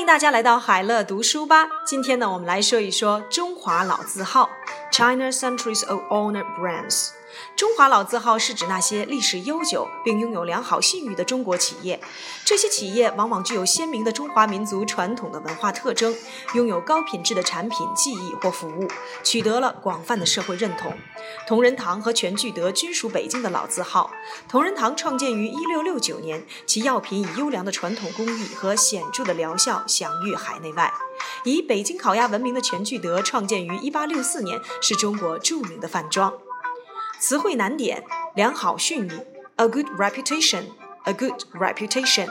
欢迎大家来到海乐读书吧。今天呢，我们来说一说中华老字号 China Centuries of Honor Brands。中华老字号是指那些历史悠久并拥有良好信誉的中国企业。这些企业往往具有鲜明的中华民族传统的文化特征，拥有高品质的产品、技艺或服务，取得了广泛的社会认同。同仁堂和全聚德均属北京的老字号。同仁堂创建于1669年，其药品以优良的传统工艺和显著的疗效享誉海内外。以北京烤鸭闻名的全聚德创建于1864年，是中国著名的饭庄。词汇难点：良好讯誉，a good reputation，a good reputation。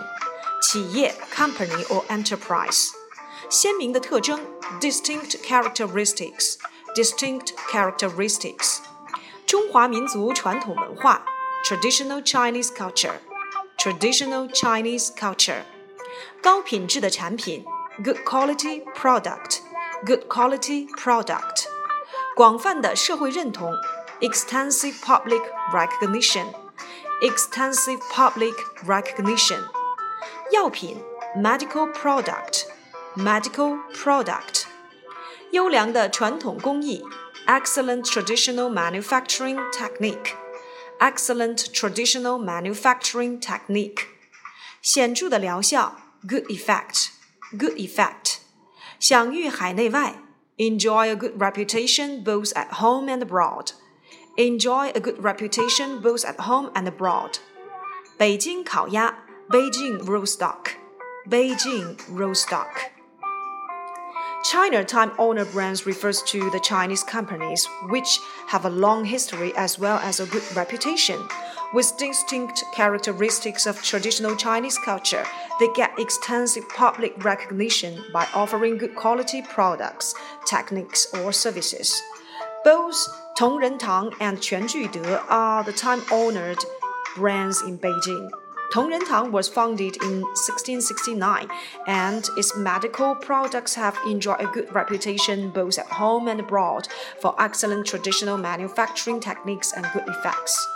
企业，company or enterprise。鲜明的特征，distinct characteristics，distinct characteristics。中华民族传统文化，traditional Chinese culture，traditional Chinese culture。高品质的产品 ，good quality product，good quality product。广泛的社会认同。extensive public recognition, extensive public recognition. 药品 medical product, medical product. 优良的传统工艺 excellent traditional manufacturing technique, excellent traditional manufacturing technique. 显着的疗效 good effect, good effect. 享誉海内外, enjoy a good reputation both at home and abroad. Enjoy a good reputation both at home and abroad. 北京烤鸭, Beijing duck. Beijing roast duck. China time honored Brands refers to the Chinese companies which have a long history as well as a good reputation. With distinct characteristics of traditional Chinese culture, they get extensive public recognition by offering good quality products, techniques, or services. Both Tang and Quanjude are the time-honored brands in Beijing. Tang was founded in 1669, and its medical products have enjoyed a good reputation both at home and abroad for excellent traditional manufacturing techniques and good effects.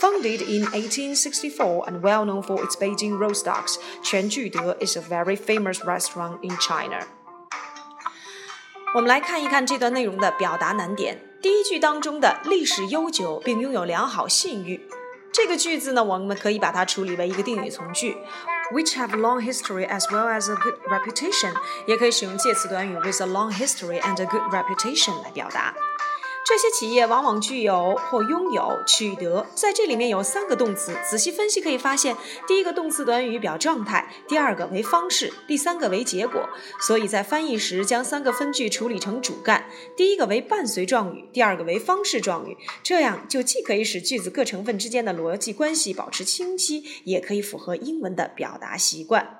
Founded in 1864 and well known for its Beijing roast ducks, Quan Jude is a very famous restaurant in China. 我们来看一看这段内容的表达难点。第一句当中的历史悠久并拥有良好信誉，这个句子呢，我们可以把它处理为一个定语从句，which have long history as well as a good reputation，也可以使用介词短语 with a long history and a good reputation 来表达。这些企业往往具有或拥有、取得，在这里面有三个动词，仔细分析可以发现，第一个动词短语表状态，第二个为方式，第三个为结果。所以在翻译时，将三个分句处理成主干，第一个为伴随状语，第二个为方式状语，这样就既可以使句子各成分之间的逻辑关系保持清晰，也可以符合英文的表达习惯。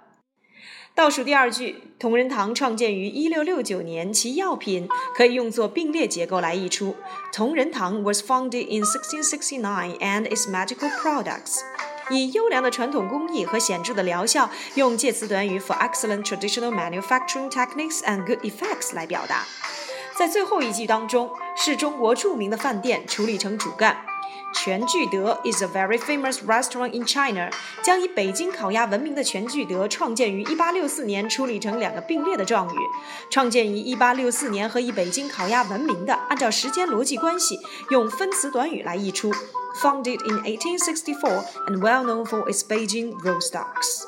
倒数第二句，同仁堂创建于一六六九年，其药品可以用作并列结构来译出。同仁堂 was founded in 1669 and its medical products 以优良的传统工艺和显著的疗效，用介词短语 for excellent traditional manufacturing techniques and good effects 来表达。在最后一句当中，是中国著名的饭店处理成主干。全聚德 is a very famous restaurant in China。将以北京烤鸭闻名的全聚德创建于1864年，处理成两个并列的状语。创建于1864年和以北京烤鸭闻名的，按照时间逻辑关系，用分词短语来译出。Founded in 1864 and well known for its Beijing roast ducks.